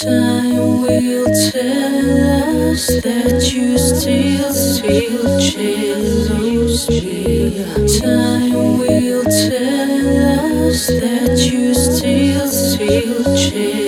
Time will tell us that you still, still jealous. Time will tell us that you still, still jealous.